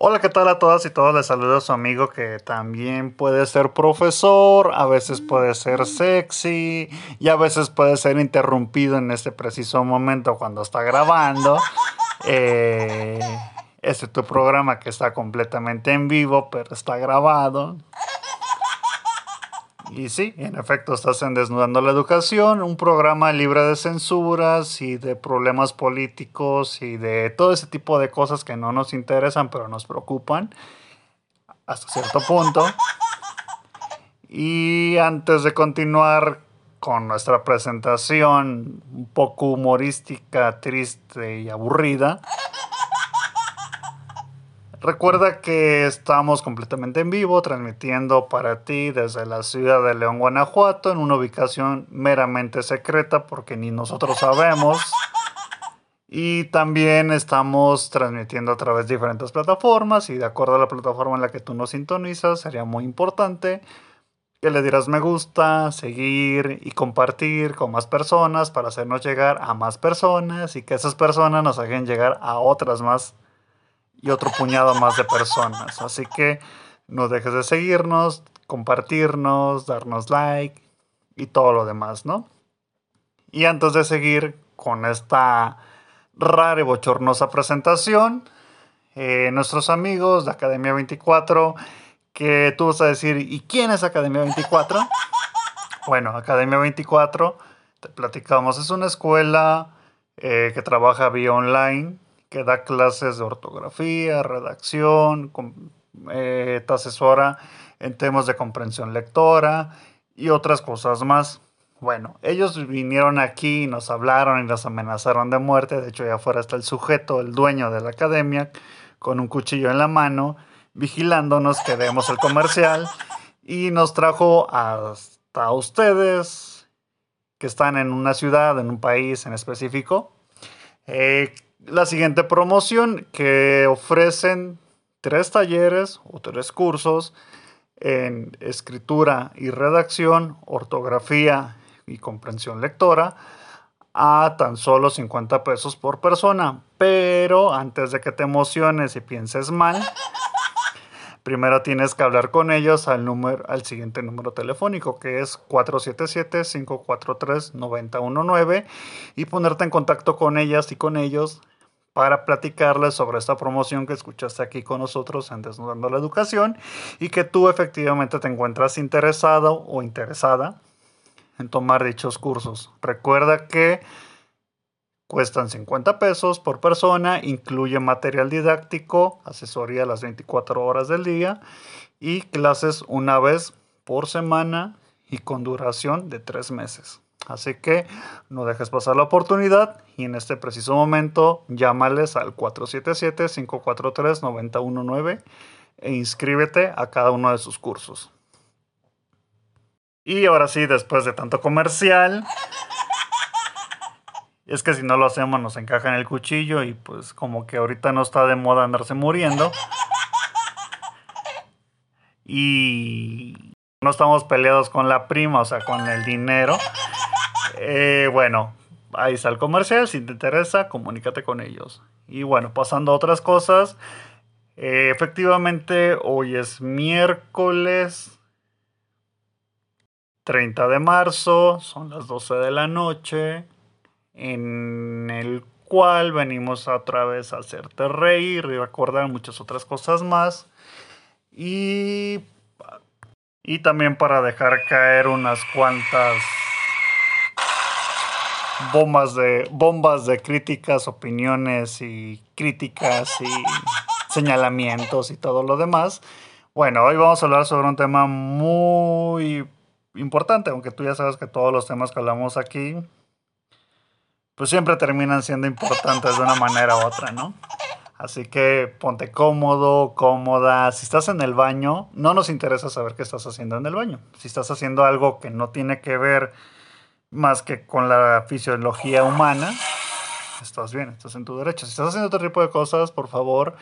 Hola, ¿qué tal a todas y todos? Les saludo a su amigo que también puede ser profesor, a veces puede ser sexy y a veces puede ser interrumpido en este preciso momento cuando está grabando. Eh, este es tu programa que está completamente en vivo, pero está grabado. Y sí, en efecto, estás en Desnudando la Educación, un programa libre de censuras y de problemas políticos y de todo ese tipo de cosas que no nos interesan pero nos preocupan hasta cierto punto. Y antes de continuar con nuestra presentación un poco humorística, triste y aburrida, Recuerda que estamos completamente en vivo, transmitiendo para ti desde la ciudad de León, Guanajuato, en una ubicación meramente secreta porque ni nosotros sabemos. Y también estamos transmitiendo a través de diferentes plataformas y de acuerdo a la plataforma en la que tú nos sintonizas, sería muy importante que le dieras me gusta, seguir y compartir con más personas para hacernos llegar a más personas y que esas personas nos hagan llegar a otras más y otro puñado más de personas. Así que no dejes de seguirnos, compartirnos, darnos like y todo lo demás, ¿no? Y antes de seguir con esta rara y bochornosa presentación, eh, nuestros amigos de Academia 24, que tú vas a decir, ¿y quién es Academia 24? Bueno, Academia 24, te platicamos, es una escuela eh, que trabaja vía online que da clases de ortografía, redacción, eh, te asesora en temas de comprensión lectora y otras cosas más. Bueno, ellos vinieron aquí, nos hablaron y nos amenazaron de muerte. De hecho, allá afuera está el sujeto, el dueño de la academia, con un cuchillo en la mano, vigilándonos que demos el comercial. Y nos trajo hasta ustedes, que están en una ciudad, en un país en específico, eh, la siguiente promoción que ofrecen tres talleres o tres cursos en escritura y redacción, ortografía y comprensión lectora a tan solo 50 pesos por persona. Pero antes de que te emociones y pienses mal, primero tienes que hablar con ellos al, número, al siguiente número telefónico que es 477-543-9019 y ponerte en contacto con ellas y con ellos para platicarles sobre esta promoción que escuchaste aquí con nosotros en Desnudando la Educación y que tú efectivamente te encuentras interesado o interesada en tomar dichos cursos. Recuerda que cuestan 50 pesos por persona, incluye material didáctico, asesoría las 24 horas del día y clases una vez por semana y con duración de tres meses. Así que no dejes pasar la oportunidad y en este preciso momento llámales al 477-543-919 e inscríbete a cada uno de sus cursos. Y ahora sí, después de tanto comercial, es que si no lo hacemos nos encaja en el cuchillo y pues como que ahorita no está de moda andarse muriendo. Y no estamos peleados con la prima, o sea, con el dinero. Eh, bueno, ahí está el comercial. Si te interesa, comunícate con ellos. Y bueno, pasando a otras cosas. Eh, efectivamente, hoy es miércoles 30 de marzo. Son las 12 de la noche. En el cual venimos otra vez a hacerte reír y recordar muchas otras cosas más. Y, y también para dejar caer unas cuantas bombas de, bombas de críticas, opiniones y críticas y señalamientos y todo lo demás. Bueno, hoy vamos a hablar sobre un tema muy importante, aunque tú ya sabes que todos los temas que hablamos aquí, pues siempre terminan siendo importantes de una manera u otra, ¿no? Así que ponte cómodo, cómoda. Si estás en el baño, no nos interesa saber qué estás haciendo en el baño. Si estás haciendo algo que no tiene que ver más que con la fisiología humana, estás bien, estás en tu derecho. Si estás haciendo otro tipo de cosas, por favor,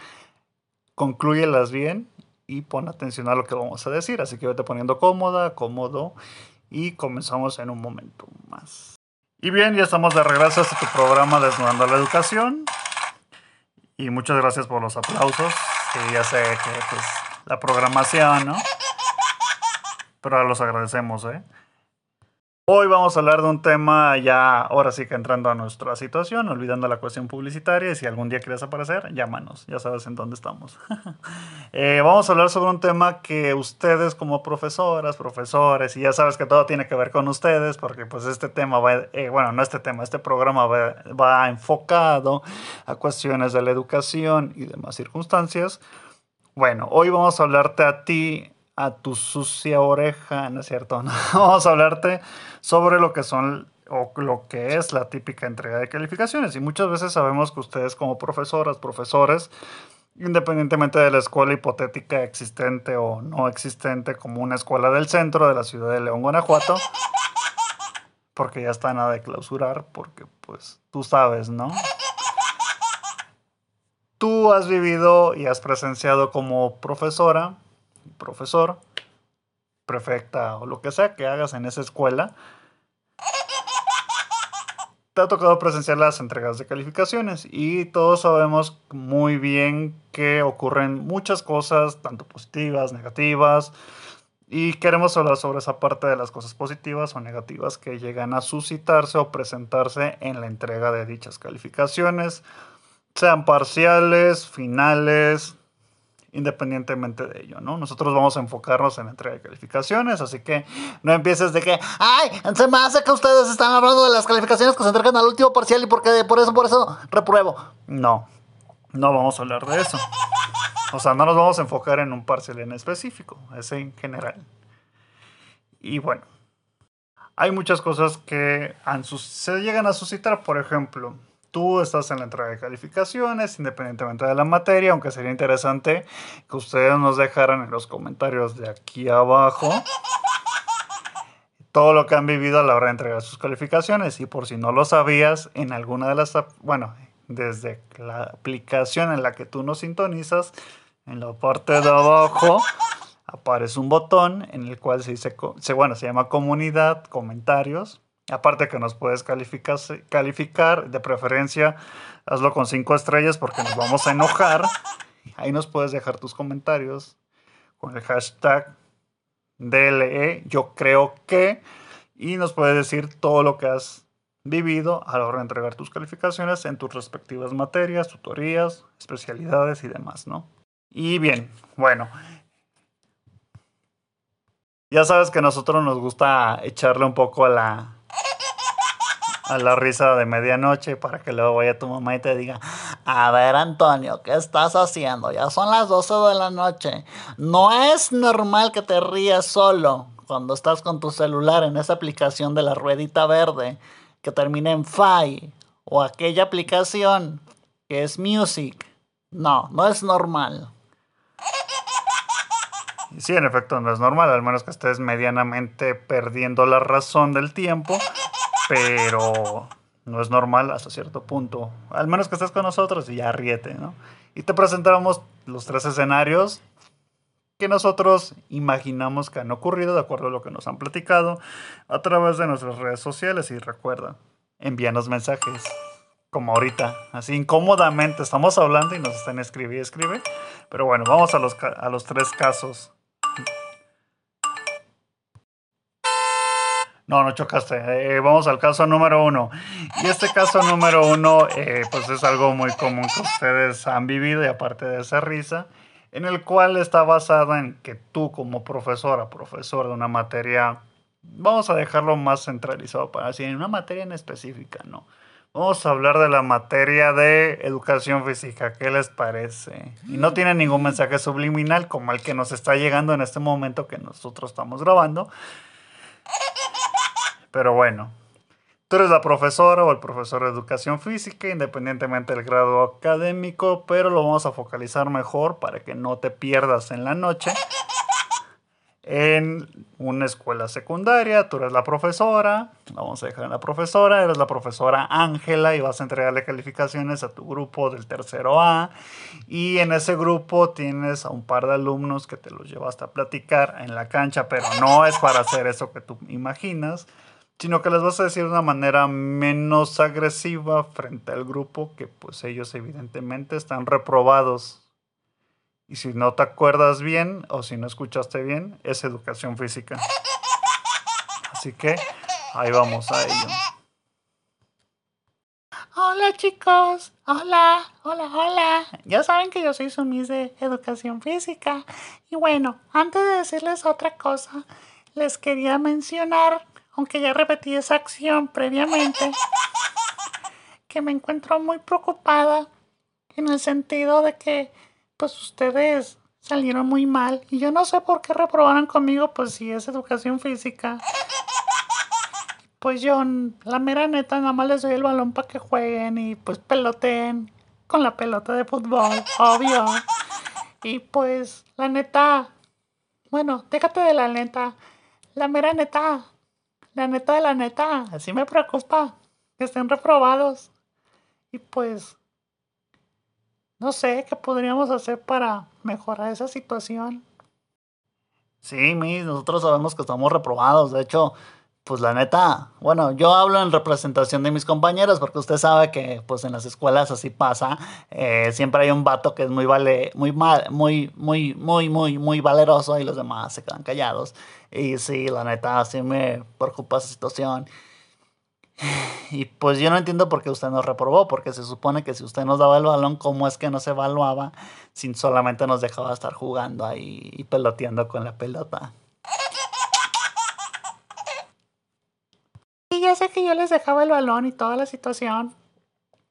concluyelas bien y pon atención a lo que vamos a decir. Así que vete poniendo cómoda, cómodo y comenzamos en un momento más. Y bien, ya estamos de regreso a tu programa Desnudando la Educación. Y muchas gracias por los aplausos. Sí, ya sé que pues la programación, ¿no? Pero los agradecemos, ¿eh? Hoy vamos a hablar de un tema ya, ahora sí que entrando a nuestra situación, olvidando la cuestión publicitaria. Y si algún día quieres aparecer, llámanos, ya sabes en dónde estamos. Eh, vamos a hablar sobre un tema que ustedes como profesoras, profesores, y ya sabes que todo tiene que ver con ustedes, porque pues este tema va, eh, bueno, no este tema, este programa va, va enfocado a cuestiones de la educación y demás circunstancias. Bueno, hoy vamos a hablarte a ti a tu sucia oreja, ¿no es cierto? Vamos a hablarte sobre lo que son o lo que es la típica entrega de calificaciones. Y muchas veces sabemos que ustedes como profesoras, profesores, independientemente de la escuela hipotética existente o no existente, como una escuela del centro de la ciudad de León, Guanajuato, porque ya está nada de clausurar, porque pues tú sabes, ¿no? Tú has vivido y has presenciado como profesora profesor, prefecta o lo que sea que hagas en esa escuela, te ha tocado presenciar las entregas de calificaciones y todos sabemos muy bien que ocurren muchas cosas, tanto positivas, negativas, y queremos hablar sobre esa parte de las cosas positivas o negativas que llegan a suscitarse o presentarse en la entrega de dichas calificaciones, sean parciales, finales, independientemente de ello, ¿no? Nosotros vamos a enfocarnos en la entrega de calificaciones, así que no empieces de que, ay, se me hace que ustedes están hablando de las calificaciones que se entregan al último parcial y porque por eso, por eso repruebo. No, no vamos a hablar de eso. O sea, no nos vamos a enfocar en un parcial en específico, es en general. Y bueno, hay muchas cosas que se llegan a suscitar, por ejemplo, tú estás en la entrega de calificaciones, independientemente de la materia, aunque sería interesante que ustedes nos dejaran en los comentarios de aquí abajo todo lo que han vivido a la hora de entregar sus calificaciones. Y por si no lo sabías, en alguna de las, bueno, desde la aplicación en la que tú nos sintonizas, en la parte de abajo aparece un botón en el cual se dice, bueno, se llama comunidad, comentarios Aparte que nos puedes calificar, calificar, de preferencia hazlo con cinco estrellas porque nos vamos a enojar. Ahí nos puedes dejar tus comentarios con el hashtag DLE, yo creo que, y nos puedes decir todo lo que has vivido a la hora de entregar tus calificaciones en tus respectivas materias, tutorías, especialidades y demás, ¿no? Y bien, bueno, ya sabes que a nosotros nos gusta echarle un poco a la, a la risa de medianoche para que luego vaya tu mamá y te diga, a ver Antonio, ¿qué estás haciendo? Ya son las 12 de la noche. No es normal que te rías solo cuando estás con tu celular en esa aplicación de la ruedita verde que termina en FI o aquella aplicación que es Music. No, no es normal. Sí, en efecto, no es normal, al menos que estés medianamente perdiendo la razón del tiempo pero no es normal hasta cierto punto. Al menos que estés con nosotros y ya ríete, ¿no? Y te presentamos los tres escenarios que nosotros imaginamos que han ocurrido de acuerdo a lo que nos han platicado a través de nuestras redes sociales. Y recuerda, envíanos mensajes como ahorita, así incómodamente estamos hablando y nos están escribiendo y escribe. Pero bueno, vamos a los, a los tres casos No, no chocaste. Eh, vamos al caso número uno. Y este caso número uno, eh, pues es algo muy común que ustedes han vivido y aparte de esa risa, en el cual está basado en que tú como profesora, profesor de una materia, vamos a dejarlo más centralizado para decir, en una materia en específica, ¿no? Vamos a hablar de la materia de educación física. ¿Qué les parece? Y no tiene ningún mensaje subliminal como el que nos está llegando en este momento que nosotros estamos grabando. Pero bueno, tú eres la profesora o el profesor de educación física, independientemente del grado académico, pero lo vamos a focalizar mejor para que no te pierdas en la noche. En una escuela secundaria, tú eres la profesora, vamos a dejar en la profesora, eres la profesora Ángela y vas a entregarle calificaciones a tu grupo del tercero A. Y en ese grupo tienes a un par de alumnos que te los llevaste a platicar en la cancha, pero no es para hacer eso que tú imaginas sino que les vas a decir de una manera menos agresiva frente al grupo que pues ellos evidentemente están reprobados Y si no te acuerdas bien o si no escuchaste bien, es educación física. Así que ahí vamos a ello. Hola chicos, hola, hola, hola. Ya saben que yo soy su Miss de Educación Física. Y bueno, antes de decirles otra cosa, les quería mencionar, aunque ya repetí esa acción previamente, que me encuentro muy preocupada en el sentido de que pues ustedes salieron muy mal y yo no sé por qué reprobaron conmigo pues si es educación física. Pues yo, la mera neta, nada más les doy el balón para que jueguen y pues peloteen con la pelota de fútbol, obvio. Y pues, la neta, bueno, déjate de la neta, la mera neta, la neta de la neta, así me preocupa que estén reprobados. Y pues, no sé qué podríamos hacer para mejorar esa situación. Sí, mis, nosotros sabemos que estamos reprobados. De hecho, pues la neta, bueno, yo hablo en representación de mis compañeros porque usted sabe que pues en las escuelas así pasa. Eh, siempre hay un vato que es muy vale, muy mal, muy, muy, muy, muy, muy valeroso y los demás se quedan callados. Y sí, la neta, sí me preocupa esa situación. Y pues yo no entiendo por qué usted nos reprobó, porque se supone que si usted nos daba el balón, ¿cómo es que no se evaluaba si solamente nos dejaba estar jugando ahí y peloteando con la pelota? Y ya sé que yo les dejaba el balón y toda la situación,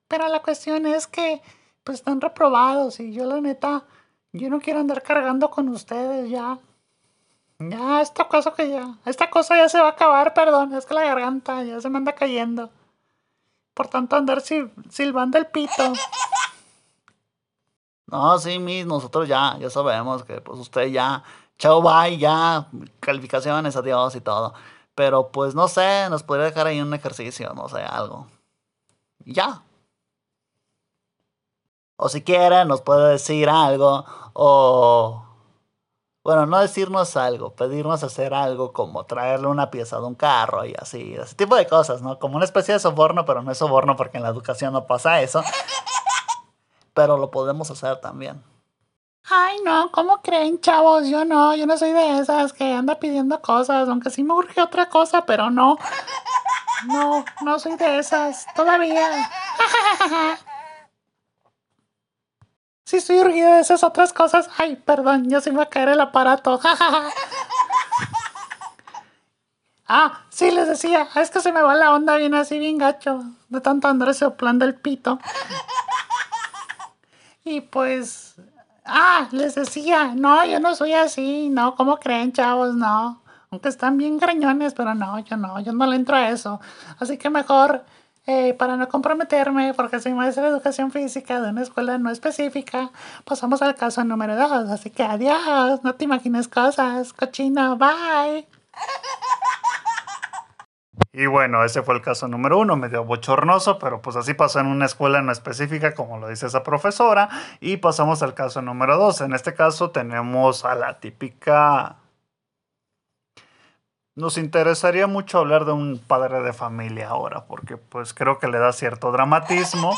pero la cuestión es que pues están reprobados y yo la neta, yo no quiero andar cargando con ustedes ya. Ya, esta cosa que ya, esta cosa ya se va a acabar, perdón, es que la garganta ya se me anda cayendo. Por tanto, andar silbando el pito. No, sí, mis, nosotros ya, ya sabemos que pues usted ya, chao, bye, ya, calificaciones, adiós y todo. Pero pues no sé, nos podría dejar ahí un ejercicio, no sé, algo. ya. O si quiere, nos puede decir algo o bueno, no decirnos algo, pedirnos hacer algo como traerle una pieza de un carro y así, ese tipo de cosas, ¿no? Como una especie de soborno, pero no es soborno porque en la educación no pasa eso. Pero lo podemos hacer también. Ay, no, ¿cómo creen, chavos? Yo no, yo no soy de esas que anda pidiendo cosas, aunque sí me urge otra cosa, pero no. No, no soy de esas, todavía. Si estoy urgida de esas otras cosas. Ay, perdón, ya se me va a caer el aparato. ah, sí, les decía. Es que se me va la onda bien así, bien gacho. De tanto andar soplando el pito. Y pues... Ah, les decía. No, yo no soy así. No, ¿cómo creen, chavos? No. Aunque están bien grañones, pero no, yo no. Yo no le entro a eso. Así que mejor eh, para no comprometerme, porque soy maestra de educación física de una escuela no específica, pasamos al caso número dos. Así que adiós, no te imagines cosas, cochino, bye. Y bueno, ese fue el caso número uno, medio bochornoso, pero pues así pasó en una escuela no específica, como lo dice esa profesora. Y pasamos al caso número dos. En este caso tenemos a la típica nos interesaría mucho hablar de un padre de familia ahora, porque pues creo que le da cierto dramatismo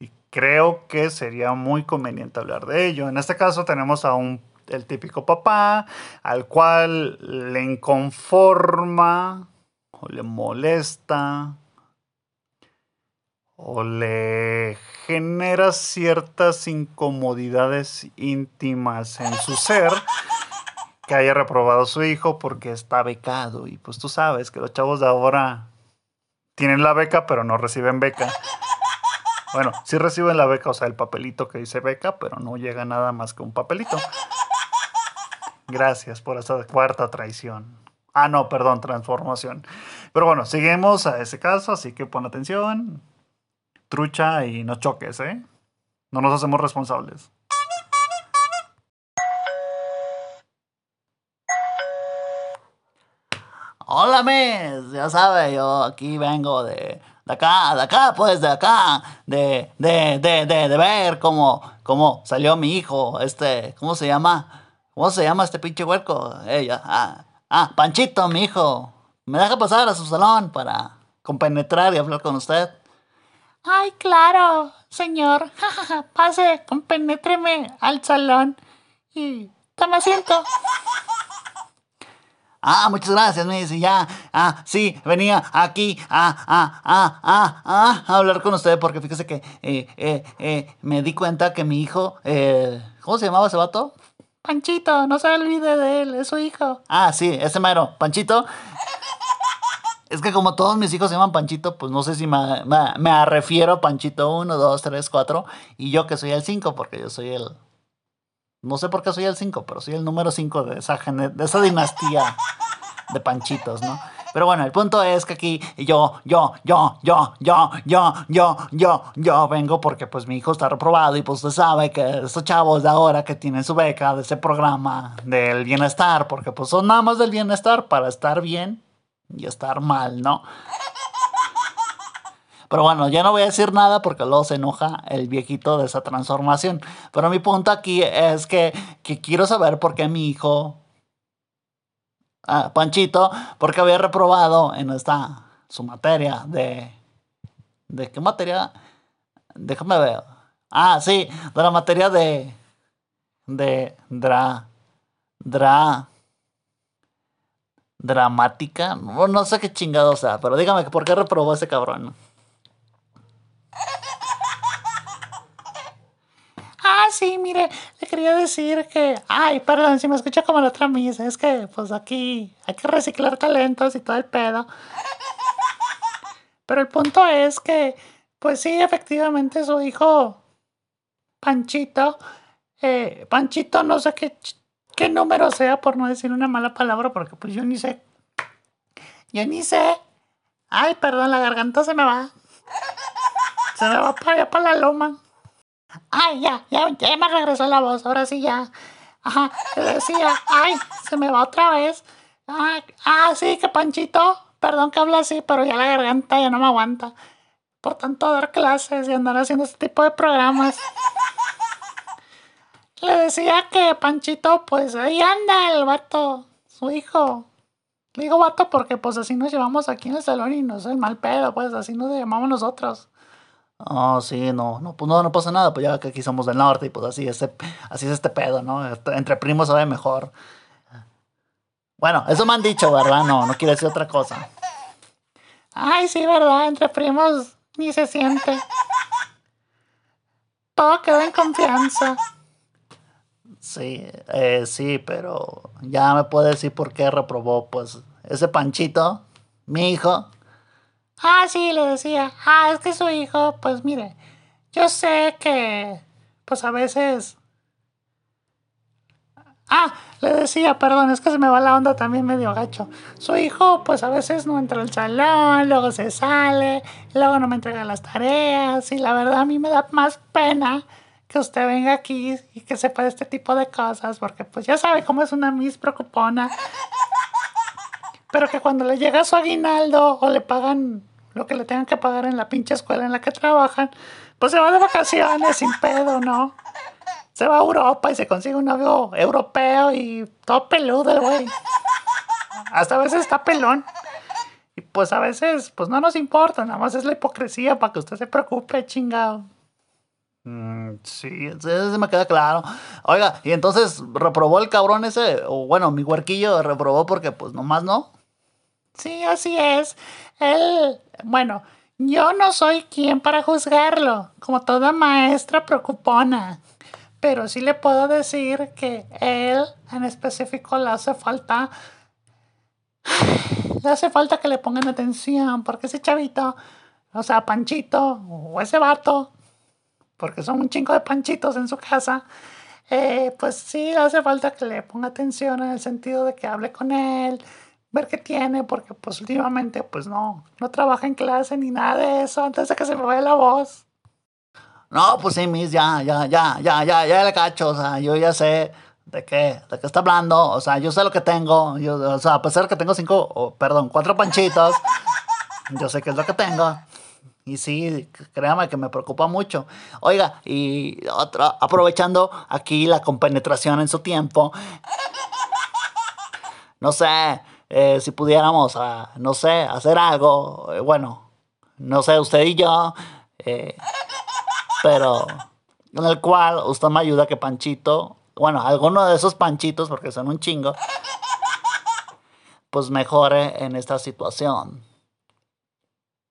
y creo que sería muy conveniente hablar de ello. En este caso tenemos a un el típico papá al cual le inconforma o le molesta o le genera ciertas incomodidades íntimas en su ser que haya reprobado a su hijo porque está becado. Y pues tú sabes que los chavos de ahora tienen la beca, pero no reciben beca. Bueno, sí reciben la beca, o sea, el papelito que dice beca, pero no llega nada más que un papelito. Gracias por esa cuarta traición. Ah, no, perdón, transformación. Pero bueno, seguimos a ese caso, así que pon atención, trucha y no choques, ¿eh? No nos hacemos responsables. Hola, mes, ya sabe, yo aquí vengo de, de acá, de acá, pues, de acá, de, de, de, de, de ver cómo, cómo salió mi hijo, este, ¿cómo se llama? ¿Cómo se llama este pinche huerco? Ella, ah, ah, Panchito, mi hijo. ¿Me deja pasar a su salón para compenetrar y hablar con usted? Ay, claro. señor, pase, compenétreme al salón y toma asiento. Ah, muchas gracias, me dice, ya, ah, sí, venía aquí ah, ah, ah, ah, ah, a hablar con usted porque fíjese que eh, eh, eh, me di cuenta que mi hijo, eh, ¿cómo se llamaba ese vato? Panchito, no se olvide de él, es su hijo. Ah, sí, ese mero, Panchito. Es que como todos mis hijos se llaman Panchito, pues no sé si me, me, refiero a Panchito 1, 2, 3, 4 y yo que soy el 5 porque yo soy el... No sé por qué soy el 5, pero soy el número 5 de esa, de esa dinastía de Panchitos, ¿no? Pero bueno, el punto es que aquí yo, yo, yo, yo, yo, yo, yo, yo, yo vengo porque pues mi hijo está reprobado y pues usted sabe que estos chavos de ahora que tienen su beca de ese programa del bienestar, porque pues son nada más del bienestar para estar bien y estar mal, ¿no? Pero bueno, ya no voy a decir nada porque luego se enoja el viejito de esa transformación. Pero mi punto aquí es que, que quiero saber por qué mi hijo, ah, Panchito, porque había reprobado en esta su materia de... ¿De qué materia? Déjame ver. Ah, sí, de la materia de... De... Dra... Dra dramática. No, no, sé qué chingado sea, pero dígame por qué reprobó ese cabrón. Ah, sí, mire, le quería decir que, ay, perdón, si me escucha como la otra misa, es que pues aquí hay que reciclar talentos y todo el pedo. Pero el punto es que, pues sí, efectivamente su hijo, Panchito, eh, Panchito, no sé qué, qué número sea, por no decir una mala palabra, porque pues yo ni sé. Yo ni sé. Ay, perdón, la garganta se me va. Se me va para allá, para la loma. Ay, ya, ya, ya me regresó la voz, ahora sí ya. Ajá, decía, ay, se me va otra vez. Ah, ah, sí, que Panchito, perdón que habla así, pero ya la garganta ya no me aguanta. Por tanto, dar clases y andar haciendo este tipo de programas. Le decía que Panchito, pues ahí anda el vato, su hijo. Digo vato porque pues así nos llevamos aquí en el salón y no es el mal pedo, pues así nos llamamos nosotros. Oh, sí, no, no, pues no, no pasa nada, pues ya que aquí somos del norte y pues así, este, así es este pedo, ¿no? Este, entre primos sabe mejor. Bueno, eso me han dicho, ¿verdad? No, no quiere decir otra cosa. Ay, sí, ¿verdad? Entre primos ni se siente. Todo queda en confianza. Sí, eh, sí, pero ya me puede decir por qué reprobó, pues, ese Panchito, mi hijo. Ah, sí, le decía. Ah, es que su hijo, pues mire, yo sé que, pues a veces... Ah, le decía, perdón, es que se me va la onda también medio gacho. Su hijo, pues a veces no entra al salón, luego se sale, luego no me entrega las tareas, y la verdad a mí me da más pena que usted venga aquí y que sepa de este tipo de cosas, porque pues ya sabe cómo es una Miss preocupona. Pero que cuando le llega su aguinaldo o le pagan lo que le tengan que pagar en la pinche escuela en la que trabajan, pues se va de vacaciones sin pedo, ¿no? Se va a Europa y se consigue un novio europeo y todo peludo el güey. Hasta a veces está pelón. Y pues a veces, pues no nos importa, nada más es la hipocresía para que usted se preocupe, chingado. Mm, sí, se me queda claro. Oiga, y entonces reprobó el cabrón ese, o bueno, mi huerquillo reprobó porque pues nomás no. Sí, así es. Él, bueno, yo no soy quien para juzgarlo, como toda maestra preocupona. Pero sí le puedo decir que él en específico le hace falta. Le hace falta que le pongan atención, porque ese chavito, o sea, Panchito, o ese vato, porque son un chingo de panchitos en su casa, eh, pues sí hace falta que le ponga atención en el sentido de que hable con él, ver qué tiene, porque pues últimamente pues no, no trabaja en clase ni nada de eso, antes de que se me vaya la voz. No, pues sí, Miss, ya, ya, ya, ya, ya, ya le cacho, o sea, yo ya sé de qué, de qué está hablando, o sea, yo sé lo que tengo, yo, o sea, a pesar que tengo cinco, oh, perdón, cuatro panchitos, yo sé qué es lo que tengo. Y sí, créame que me preocupa mucho. Oiga, y otra, aprovechando aquí la compenetración en su tiempo, no sé, eh, si pudiéramos, uh, no sé, hacer algo, eh, bueno, no sé, usted y yo, eh, pero en el cual usted me ayuda que Panchito, bueno, alguno de esos Panchitos, porque son un chingo, pues mejore en esta situación.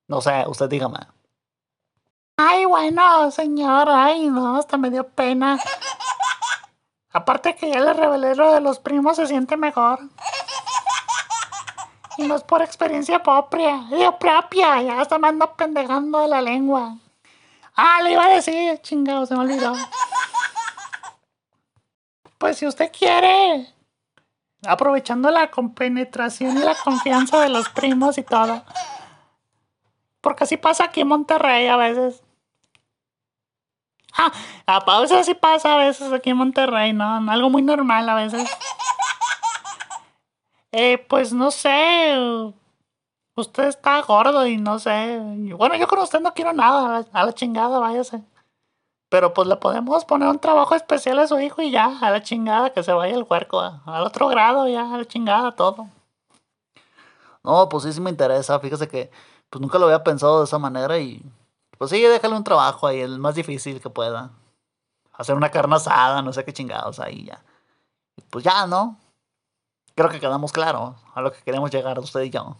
No sé, usted dígame. Ay, bueno, señor, ay, no, hasta me dio pena. Aparte que ya le revelé lo de los primos, se siente mejor. Y no es por experiencia propia, propia, ya hasta me ando pendejando de la lengua. Ah, le iba a decir, chingado, se me olvidó. Pues si usted quiere, aprovechando la compenetración y la confianza de los primos y todo. Porque así pasa aquí en Monterrey a veces. Ah, a veces así pasa a veces aquí en Monterrey, ¿no? Algo muy normal a veces. Eh, pues no sé. Usted está gordo y no sé. Bueno, yo con usted no quiero nada. A la, chingada, váyase. Pero pues le podemos poner un trabajo especial a su hijo y ya, a la chingada, que se vaya el huerco, al otro grado, ya, a la chingada, todo. No, pues sí, sí me interesa. Fíjese que pues nunca lo había pensado de esa manera y pues sí, déjale un trabajo ahí, el más difícil que pueda. Hacer una carne asada, no sé qué chingados ahí ya. Pues ya, ¿no? Creo que quedamos claros a lo que queremos llegar usted y yo.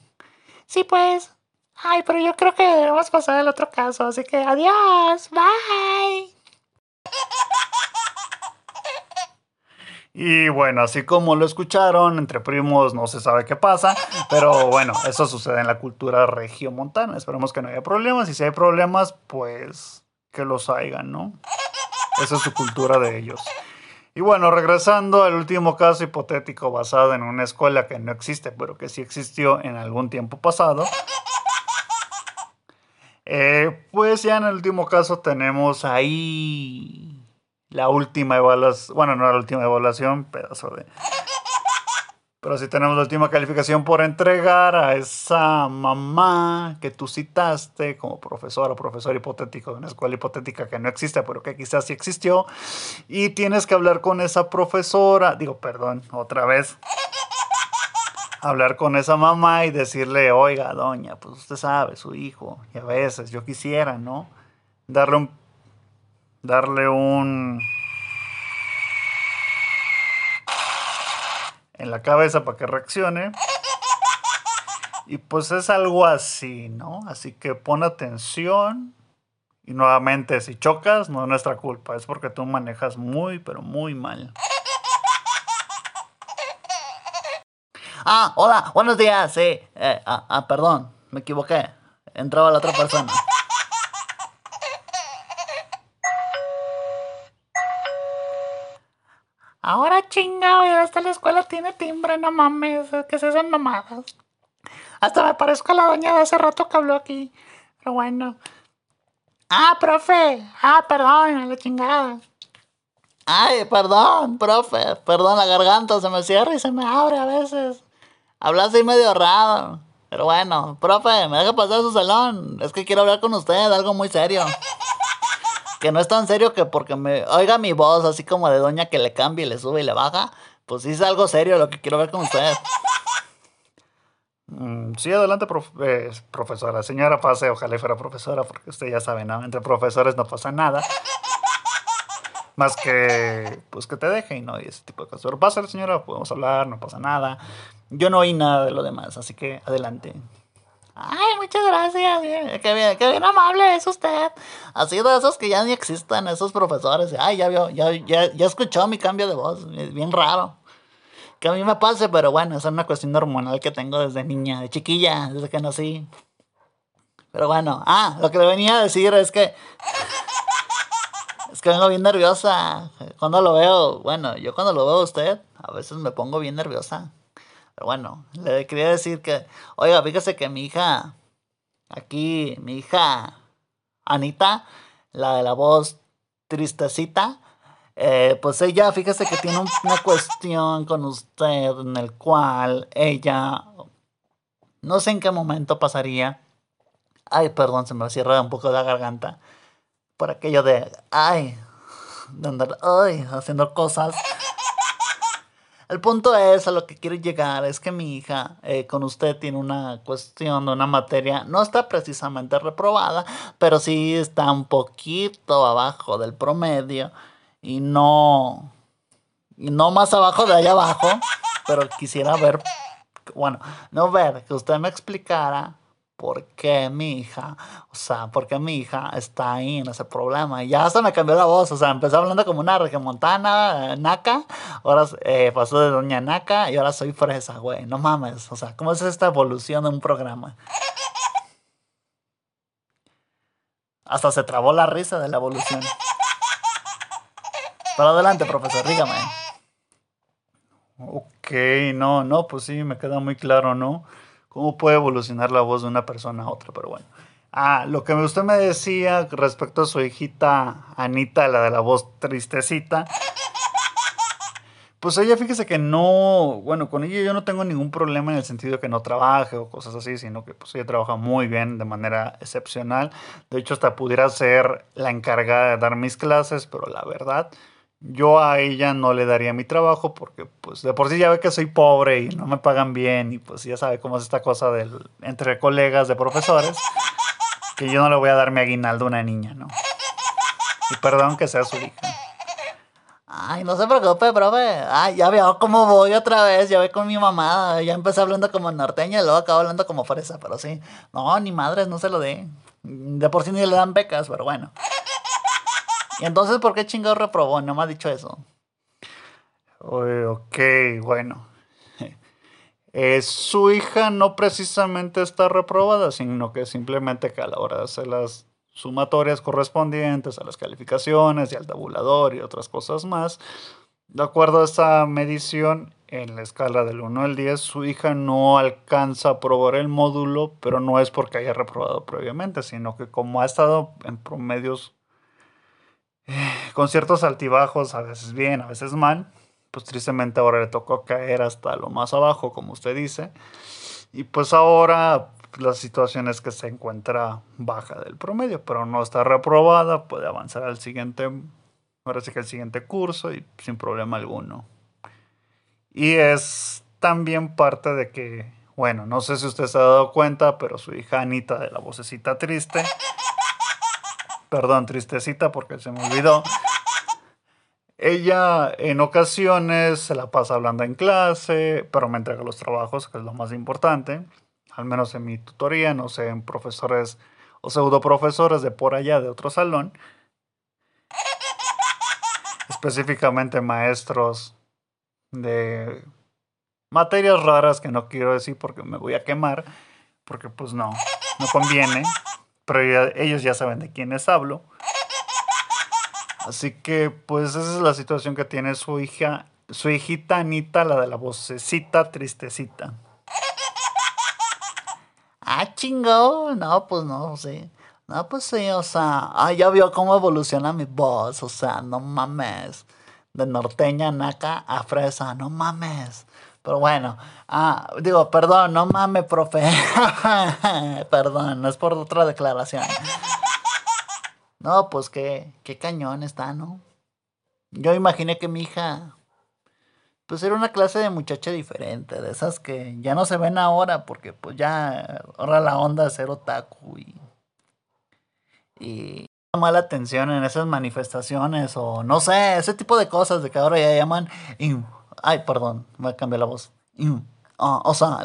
Sí, pues. Ay, pero yo creo que debemos pasar al otro caso, así que adiós, bye. Y bueno, así como lo escucharon, entre primos no se sabe qué pasa, pero bueno, eso sucede en la cultura regiomontana. Esperemos que no haya problemas y si hay problemas, pues que los hayan, ¿no? Esa es su cultura de ellos. Y bueno, regresando al último caso hipotético basado en una escuela que no existe, pero que sí existió en algún tiempo pasado. Eh, pues ya en el último caso tenemos ahí la última evaluación, bueno, no la última evaluación, pedazo de... Pero sí tenemos la última calificación por entregar a esa mamá que tú citaste como profesor o profesor hipotético de una escuela hipotética que no existe, pero que quizás sí existió. Y tienes que hablar con esa profesora, digo, perdón, otra vez. Hablar con esa mamá y decirle, oiga, doña, pues usted sabe, su hijo, y a veces yo quisiera, ¿no? Darle un darle un... en la cabeza para que reaccione. Y pues es algo así, ¿no? Así que pon atención. Y nuevamente, si chocas, no es nuestra culpa, es porque tú manejas muy, pero muy mal. Ah, hola, buenos días, sí. Eh, ah, ah, perdón, me equivoqué. Entraba la otra persona. Ahora chingado, ya hasta la escuela tiene timbre, no mames, que se hacen mamadas. Hasta me parezco a la doña de hace rato que habló aquí. Pero bueno. Ah, profe. Ah, perdón, la chingada. Ay, perdón, profe. Perdón, la garganta se me cierra y se me abre a veces. Habla así medio raro. Pero bueno, profe, me deja pasar a su salón. Es que quiero hablar con usted, algo muy serio que no es tan serio que porque me oiga mi voz así como de doña que le cambia y le sube y le baja, pues sí es algo serio lo que quiero ver con usted. Mm, sí, adelante, eh, profesora. Señora, pase, ojalá fuera profesora, porque usted ya sabe, ¿no? Entre profesores no pasa nada. Más que, pues que te dejen, ¿no? Y ese tipo de cosas. Pero pasa, señora, podemos hablar, no pasa nada. Yo no oí nada de lo demás, así que adelante. Ay, muchas gracias. Qué bien, qué bien amable es usted. Así de esos que ya ni existen, esos profesores. Ay, ya vio, ya, ya, ya escuchó mi cambio de voz. Es bien raro. Que a mí me pase, pero bueno, es una cuestión hormonal que tengo desde niña, de chiquilla, desde que nací. Pero bueno, ah, lo que le venía a decir es que. Es que vengo bien nerviosa. Cuando lo veo, bueno, yo cuando lo veo a usted, a veces me pongo bien nerviosa. Pero bueno, le quería decir que, oiga, fíjese que mi hija, aquí, mi hija Anita, la de la voz tristecita, eh, pues ella, fíjese que tiene una cuestión con usted en el cual ella, no sé en qué momento pasaría. Ay, perdón, se me cierra un poco la garganta. Por aquello de, ay, de andar, ay, haciendo cosas el punto es, a lo que quiero llegar, es que mi hija eh, con usted tiene una cuestión de una materia, no está precisamente reprobada, pero sí está un poquito abajo del promedio y no, y no más abajo de allá abajo, pero quisiera ver, bueno, no ver, que usted me explicara por qué mi hija, o sea, por qué mi hija está ahí en ese problema. Y ya hasta me cambió la voz, o sea, empecé hablando como una regiomontana, eh, naca, ahora eh, pasó de doña naca y ahora soy fresa, güey, no mames, o sea, ¿cómo es esta evolución de un programa? Hasta se trabó la risa de la evolución. Pero adelante, profesor, dígame. Ok, no, no, pues sí, me queda muy claro, ¿no? Cómo puede evolucionar la voz de una persona a otra, pero bueno. Ah, lo que usted me decía respecto a su hijita Anita, la de la voz tristecita. Pues ella, fíjese que no, bueno, con ella yo no tengo ningún problema en el sentido de que no trabaje o cosas así, sino que pues ella trabaja muy bien, de manera excepcional. De hecho, hasta pudiera ser la encargada de dar mis clases, pero la verdad, yo a ella no le daría mi trabajo porque pues de por sí ya ve que soy pobre y no me pagan bien y pues ya sabe cómo es esta cosa del entre colegas de profesores que yo no le voy a dar mi aguinaldo a una niña, ¿no? Y perdón que sea su hija. Ay, no se preocupe, profe. Ay, ya veo cómo voy otra vez. Ya ve con mi mamá. Ya empecé hablando como norteña y luego acabo hablando como fresa, pero sí. No, ni madres, no se lo dé. De por sí ni le dan becas, pero bueno. ¿Y entonces por qué chingado reprobó? No me ha dicho eso. Ok, bueno. Eh, su hija no precisamente está reprobada, sino que simplemente que a la hora de hacer las sumatorias correspondientes a las calificaciones y al tabulador y otras cosas más, de acuerdo a esa medición, en la escala del 1 al 10, su hija no alcanza a aprobar el módulo, pero no es porque haya reprobado previamente, sino que como ha estado en promedios con ciertos altibajos, a veces bien, a veces mal, pues tristemente ahora le tocó caer hasta lo más abajo, como usted dice. Y pues ahora la situación es que se encuentra baja del promedio, pero no está reprobada, puede avanzar al siguiente, ahora sí que el siguiente curso y sin problema alguno. Y es también parte de que, bueno, no sé si usted se ha dado cuenta, pero su hija Anita de la vocecita triste perdón, tristecita porque se me olvidó. Ella en ocasiones se la pasa hablando en clase, pero me entrega los trabajos, que es lo más importante. Al menos en mi tutoría, no sé, en profesores o pseudo profesores de por allá de otro salón. Específicamente maestros de materias raras que no quiero decir porque me voy a quemar, porque pues no, no conviene pero ellos ya saben de quiénes hablo. Así que pues esa es la situación que tiene su hija, su hijita Anita, la de la vocecita tristecita. Ah, chingo, no, pues no sé. No, pues sí, o sea, ah, ya vio cómo evoluciona mi voz, o sea, no mames. De norteña, naca a fresa, no mames. Pero bueno, ah, digo, perdón, no mames, profe. perdón, es por otra declaración. No, pues qué, qué cañón está, ¿no? Yo imaginé que mi hija, pues era una clase de muchacha diferente, de esas que ya no se ven ahora, porque pues ya, ahora la onda es ser otaku y... Y mala atención en esas manifestaciones o no sé, ese tipo de cosas de que ahora ya llaman Ay, perdón, me a cambiar la voz. Ah, o sea,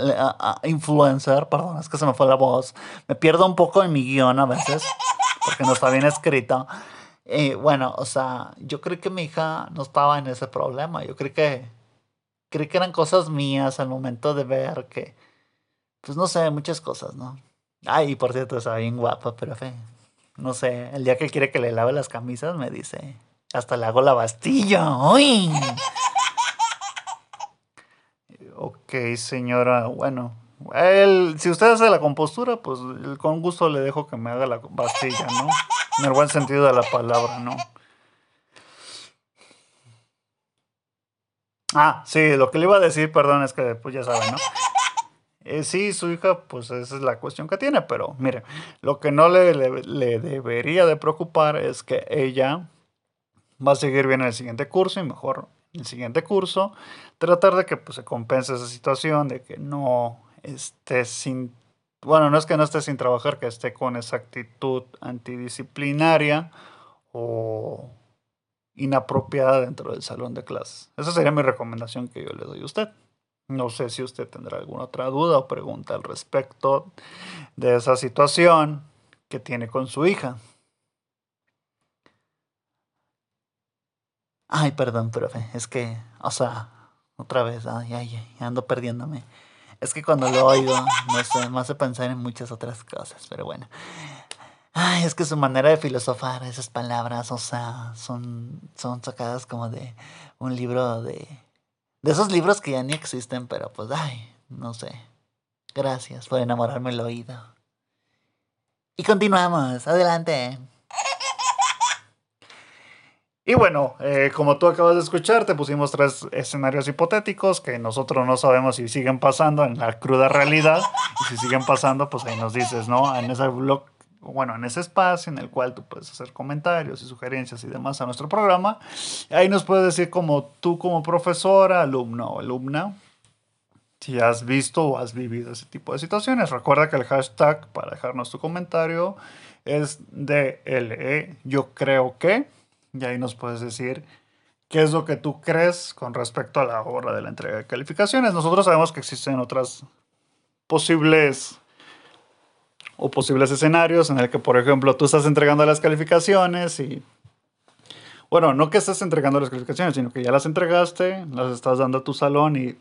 influencer, perdón, es que se me fue la voz. Me pierdo un poco en mi guion a veces, porque no está bien escrita. Y bueno, o sea, yo creo que mi hija no estaba en ese problema. Yo creo que, creí que eran cosas mías al momento de ver que, pues no sé, muchas cosas, ¿no? Ay, por cierto, está bien guapa, pero fe, no sé, el día que quiere que le lave las camisas me dice, hasta le hago la bastilla. ¡Uy! Ok, señora, bueno. Él, si usted hace la compostura, pues con gusto le dejo que me haga la bastilla, ¿no? En el buen sentido de la palabra, ¿no? Ah, sí, lo que le iba a decir, perdón, es que pues ya saben, ¿no? Eh, sí, su hija, pues esa es la cuestión que tiene, pero mire, lo que no le, le, debería de preocupar es que ella va a seguir bien en el siguiente curso y mejor el siguiente curso, tratar de que pues, se compense esa situación, de que no esté sin, bueno, no es que no esté sin trabajar, que esté con esa actitud antidisciplinaria o inapropiada dentro del salón de clases. Esa sería mi recomendación que yo le doy a usted. No sé si usted tendrá alguna otra duda o pregunta al respecto de esa situación que tiene con su hija. Ay, perdón, profe, es que, o sea, otra vez, ay, ay, ando perdiéndome. Es que cuando lo oigo, no sé, me hace pensar en muchas otras cosas, pero bueno. Ay, es que su manera de filosofar, esas palabras, o sea, son, son sacadas como de un libro de... De esos libros que ya ni existen, pero pues, ay, no sé. Gracias por enamorarme el oído. Y continuamos, adelante. Y bueno, eh, como tú acabas de escuchar, te pusimos tres escenarios hipotéticos que nosotros no sabemos si siguen pasando en la cruda realidad. Y si siguen pasando, pues ahí nos dices, ¿no? En ese blog, bueno, en ese espacio en el cual tú puedes hacer comentarios y sugerencias y demás a nuestro programa. Ahí nos puedes decir como tú como profesora, alumno o alumna, si has visto o has vivido ese tipo de situaciones. Recuerda que el hashtag para dejarnos tu comentario es DLE, yo creo que y ahí nos puedes decir qué es lo que tú crees con respecto a la hora de la entrega de calificaciones. Nosotros sabemos que existen otras posibles o posibles escenarios en el que, por ejemplo, tú estás entregando las calificaciones y bueno, no que estés entregando las calificaciones, sino que ya las entregaste, las estás dando a tu salón y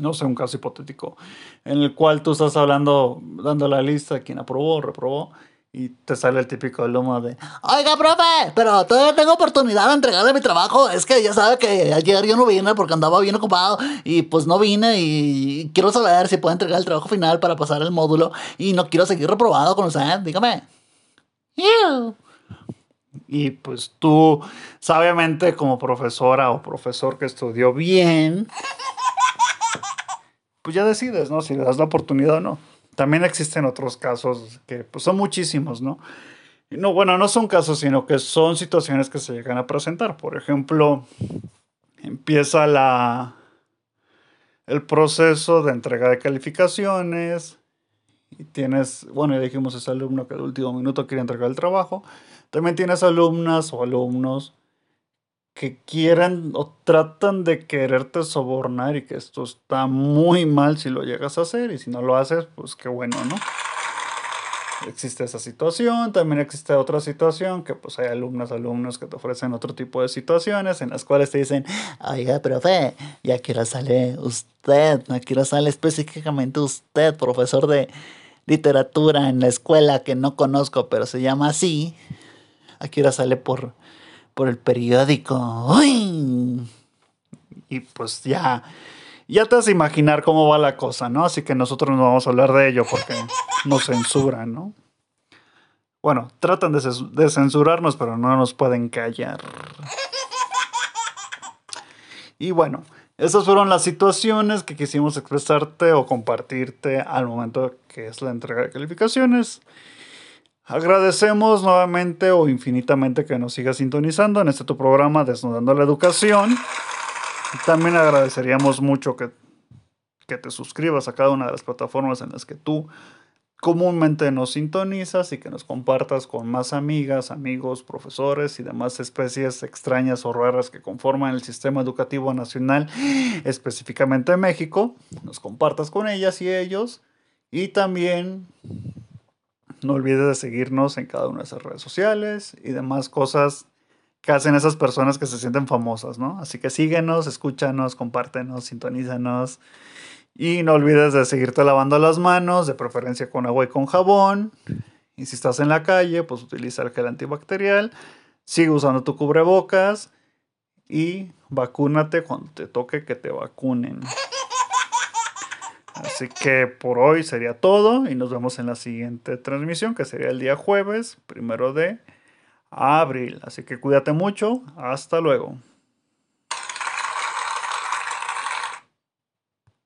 no sé, un caso hipotético en el cual tú estás hablando, dando la lista de quién aprobó, reprobó y te sale el típico humo de, oiga, profe, pero todavía tengo oportunidad de entregarle mi trabajo. Es que ya sabe que ayer yo no vine porque andaba bien ocupado y pues no vine y quiero saber si puedo entregar el trabajo final para pasar el módulo y no quiero seguir reprobado con usted, dígame. Y pues tú, sabiamente como profesora o profesor que estudió bien, pues ya decides, ¿no? Si le das la oportunidad o no. También existen otros casos que pues, son muchísimos, ¿no? No, bueno, no son casos, sino que son situaciones que se llegan a presentar. Por ejemplo, empieza la, el proceso de entrega de calificaciones y tienes, bueno, ya dijimos ese alumno que al último minuto quiere entregar el trabajo. También tienes alumnas o alumnos que quieran o tratan de quererte sobornar y que esto está muy mal si lo llegas a hacer y si no lo haces, pues qué bueno, ¿no? Existe esa situación, también existe otra situación que pues hay alumnas, alumnos que te ofrecen otro tipo de situaciones en las cuales te dicen, oiga, profe, ya quiero sale usted, no quiero sale específicamente usted, profesor de literatura en la escuela que no conozco, pero se llama así. Aquí ahora sale por por el periódico. ¡Uy! Y pues ya, ya te vas a imaginar cómo va la cosa, ¿no? Así que nosotros no vamos a hablar de ello porque nos censuran, ¿no? Bueno, tratan de, de censurarnos, pero no nos pueden callar. Y bueno, esas fueron las situaciones que quisimos expresarte o compartirte al momento que es la entrega de calificaciones. Agradecemos nuevamente o infinitamente que nos sigas sintonizando en este tu programa Desnudando la Educación. También agradeceríamos mucho que, que te suscribas a cada una de las plataformas en las que tú comúnmente nos sintonizas y que nos compartas con más amigas, amigos, profesores y demás especies extrañas o raras que conforman el sistema educativo nacional, específicamente en México. Nos compartas con ellas y ellos. Y también no olvides de seguirnos en cada una de esas redes sociales y demás cosas que hacen esas personas que se sienten famosas, ¿no? Así que síguenos, escúchanos, compártenos, sintonízanos. Y no olvides de seguirte lavando las manos, de preferencia con agua y con jabón. Y si estás en la calle, pues utiliza el gel antibacterial. Sigue usando tu cubrebocas. Y vacúnate cuando te toque que te vacunen. Así que por hoy sería todo y nos vemos en la siguiente transmisión que sería el día jueves, primero de abril. Así que cuídate mucho. Hasta luego.